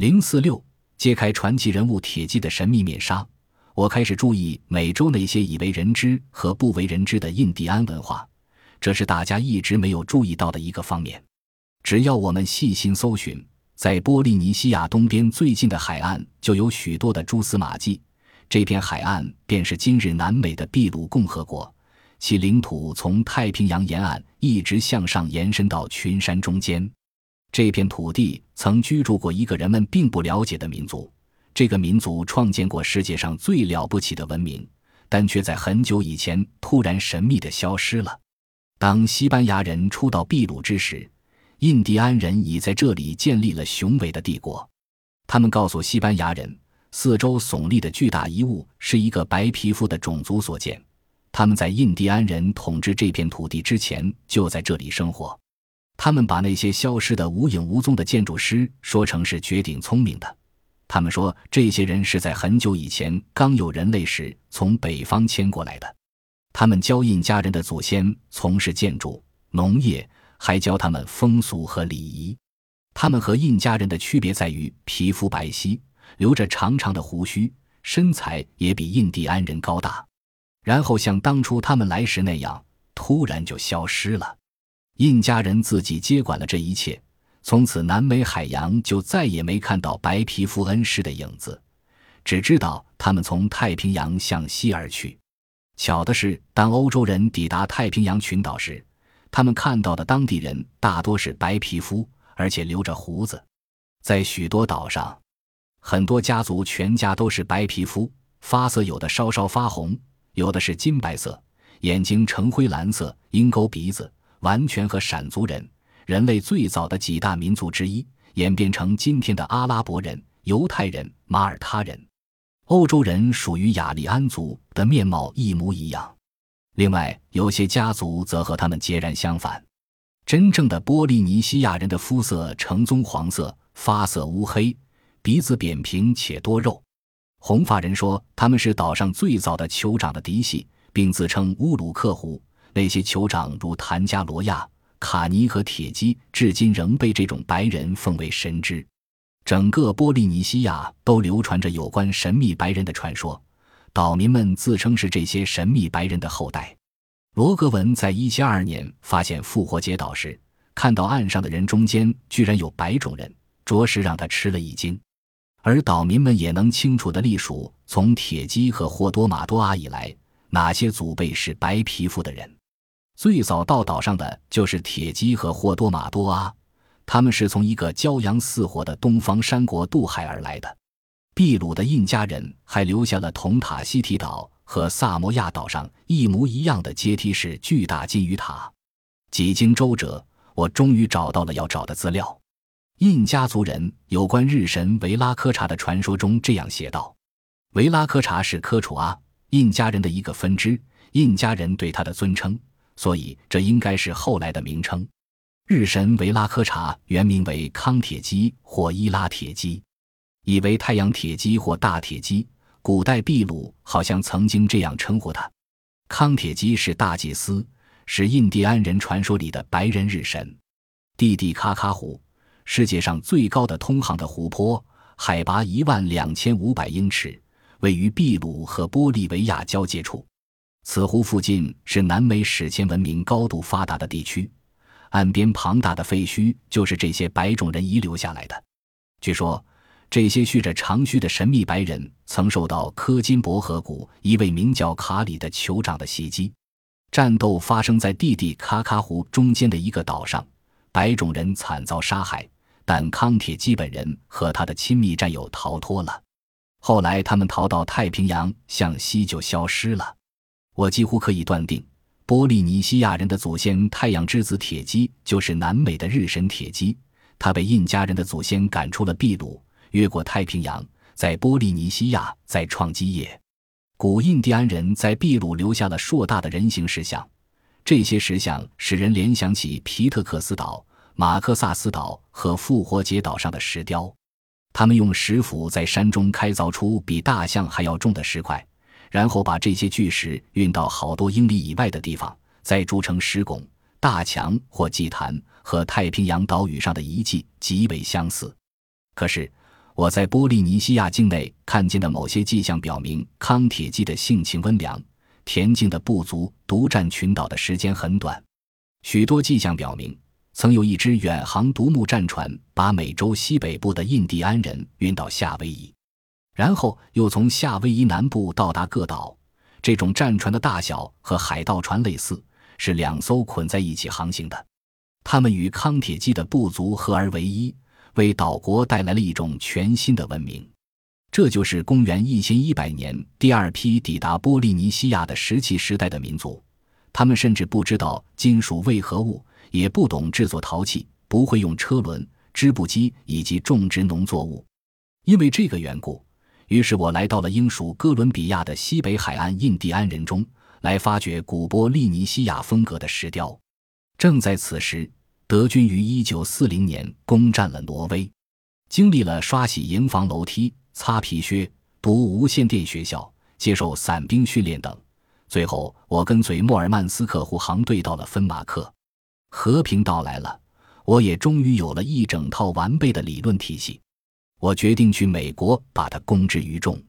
零四六揭开传奇人物铁骑的神秘面纱，我开始注意美洲那些已为人知和不为人知的印第安文化，这是大家一直没有注意到的一个方面。只要我们细心搜寻，在波利尼西亚东边最近的海岸就有许多的蛛丝马迹。这片海岸便是今日南美的秘鲁共和国，其领土从太平洋沿岸一直向上延伸到群山中间。这片土地曾居住过一个人们并不了解的民族，这个民族创建过世界上最了不起的文明，但却在很久以前突然神秘地消失了。当西班牙人初到秘鲁之时，印第安人已在这里建立了雄伟的帝国。他们告诉西班牙人。四周耸立的巨大遗物是一个白皮肤的种族所建，他们在印第安人统治这片土地之前就在这里生活。他们把那些消失的无影无踪的建筑师说成是绝顶聪明的。他们说这些人是在很久以前刚有人类时从北方迁过来的。他们教印加人的祖先从事建筑、农业，还教他们风俗和礼仪。他们和印加人的区别在于皮肤白皙。留着长长的胡须，身材也比印第安人高大，然后像当初他们来时那样，突然就消失了。印加人自己接管了这一切，从此南美海洋就再也没看到白皮肤恩师的影子，只知道他们从太平洋向西而去。巧的是，当欧洲人抵达太平洋群岛时，他们看到的当地人大多是白皮肤，而且留着胡子，在许多岛上。很多家族全家都是白皮肤，发色有的稍稍发红，有的是金白色，眼睛呈灰蓝色，鹰钩鼻子，完全和闪族人——人类最早的几大民族之一——演变成今天的阿拉伯人、犹太人、马耳他人、欧洲人属于雅利安族的面貌一模一样。另外，有些家族则和他们截然相反。真正的波利尼西亚人的肤色呈棕黄色，发色乌黑。鼻子扁平且多肉，红发人说他们是岛上最早的酋长的嫡系，并自称乌鲁克胡。那些酋长如谭加罗亚、卡尼和铁基，至今仍被这种白人奉为神之。整个波利尼西亚都流传着有关神秘白人的传说，岛民们自称是这些神秘白人的后代。罗格文在一七二二年发现复活节岛时，看到岸上的人中间居然有白种人，着实让他吃了一惊。而岛民们也能清楚地隶属从铁基和霍多马多阿以来哪些祖辈是白皮肤的人。最早到岛上的就是铁基和霍多马多阿，他们是从一个骄阳似火的东方山国渡海而来的。秘鲁的印加人还留下了同塔西提岛和萨摩亚岛上一模一样的阶梯式巨大金鱼塔。几经周折，我终于找到了要找的资料。印加族人有关日神维拉科查的传说中这样写道：“维拉科查是科楚阿印加人的一个分支，印加人对他的尊称，所以这应该是后来的名称。日神维拉科查原名为康铁基或伊拉铁基，以为太阳铁基或大铁基。古代秘鲁好像曾经这样称呼他。康铁基是大祭司，是印第安人传说里的白人日神。蒂蒂卡卡湖。”世界上最高的通航的湖泊，海拔一万两千五百英尺，位于秘鲁和玻利维亚交界处。此湖附近是南美史前文明高度发达的地区，岸边庞大的废墟就是这些白种人遗留下来的。据说，这些蓄着长须的神秘白人曾受到科金博河谷一位名叫卡里的酋长的袭击。战斗发生在蒂蒂卡卡湖中间的一个岛上，白种人惨遭杀害。但康铁基本人和他的亲密战友逃脱了，后来他们逃到太平洋向西就消失了。我几乎可以断定，波利尼西亚人的祖先太阳之子铁基就是南美的日神铁基。他被印加人的祖先赶出了秘鲁，越过太平洋，在波利尼西亚再创基业。古印第安人在秘鲁留下了硕大的人形石像，这些石像使人联想起皮特克斯岛。马克萨斯岛和复活节岛上的石雕，他们用石斧在山中开凿出比大象还要重的石块，然后把这些巨石运到好多英里以外的地方，再筑成石拱、大墙或祭坛，和太平洋岛屿上的遗迹极为相似。可是，我在波利尼西亚境内看见的某些迹象表明，康铁基的性情温良，恬静的部族独占群岛的时间很短。许多迹象表明，曾有一支远航独木战船把美洲西北部的印第安人运到夏威夷，然后又从夏威夷南部到达各岛。这种战船的大小和海盗船类似，是两艘捆在一起航行的。他们与康铁基的部族合而为一。为岛国带来了一种全新的文明，这就是公元一千一百年第二批抵达波利尼西亚的石器时代的民族。他们甚至不知道金属为何物，也不懂制作陶器，不会用车轮、织布机以及种植农作物。因为这个缘故，于是我来到了英属哥伦比亚的西北海岸印第安人中，来发掘古波利尼西亚风格的石雕。正在此时。德军于一九四零年攻占了挪威，经历了刷洗营房楼梯、擦皮靴、读无线电学校、接受伞兵训练等，最后我跟随莫尔曼斯克护航队到了芬马克。和平到来了，我也终于有了一整套完备的理论体系。我决定去美国把它公之于众。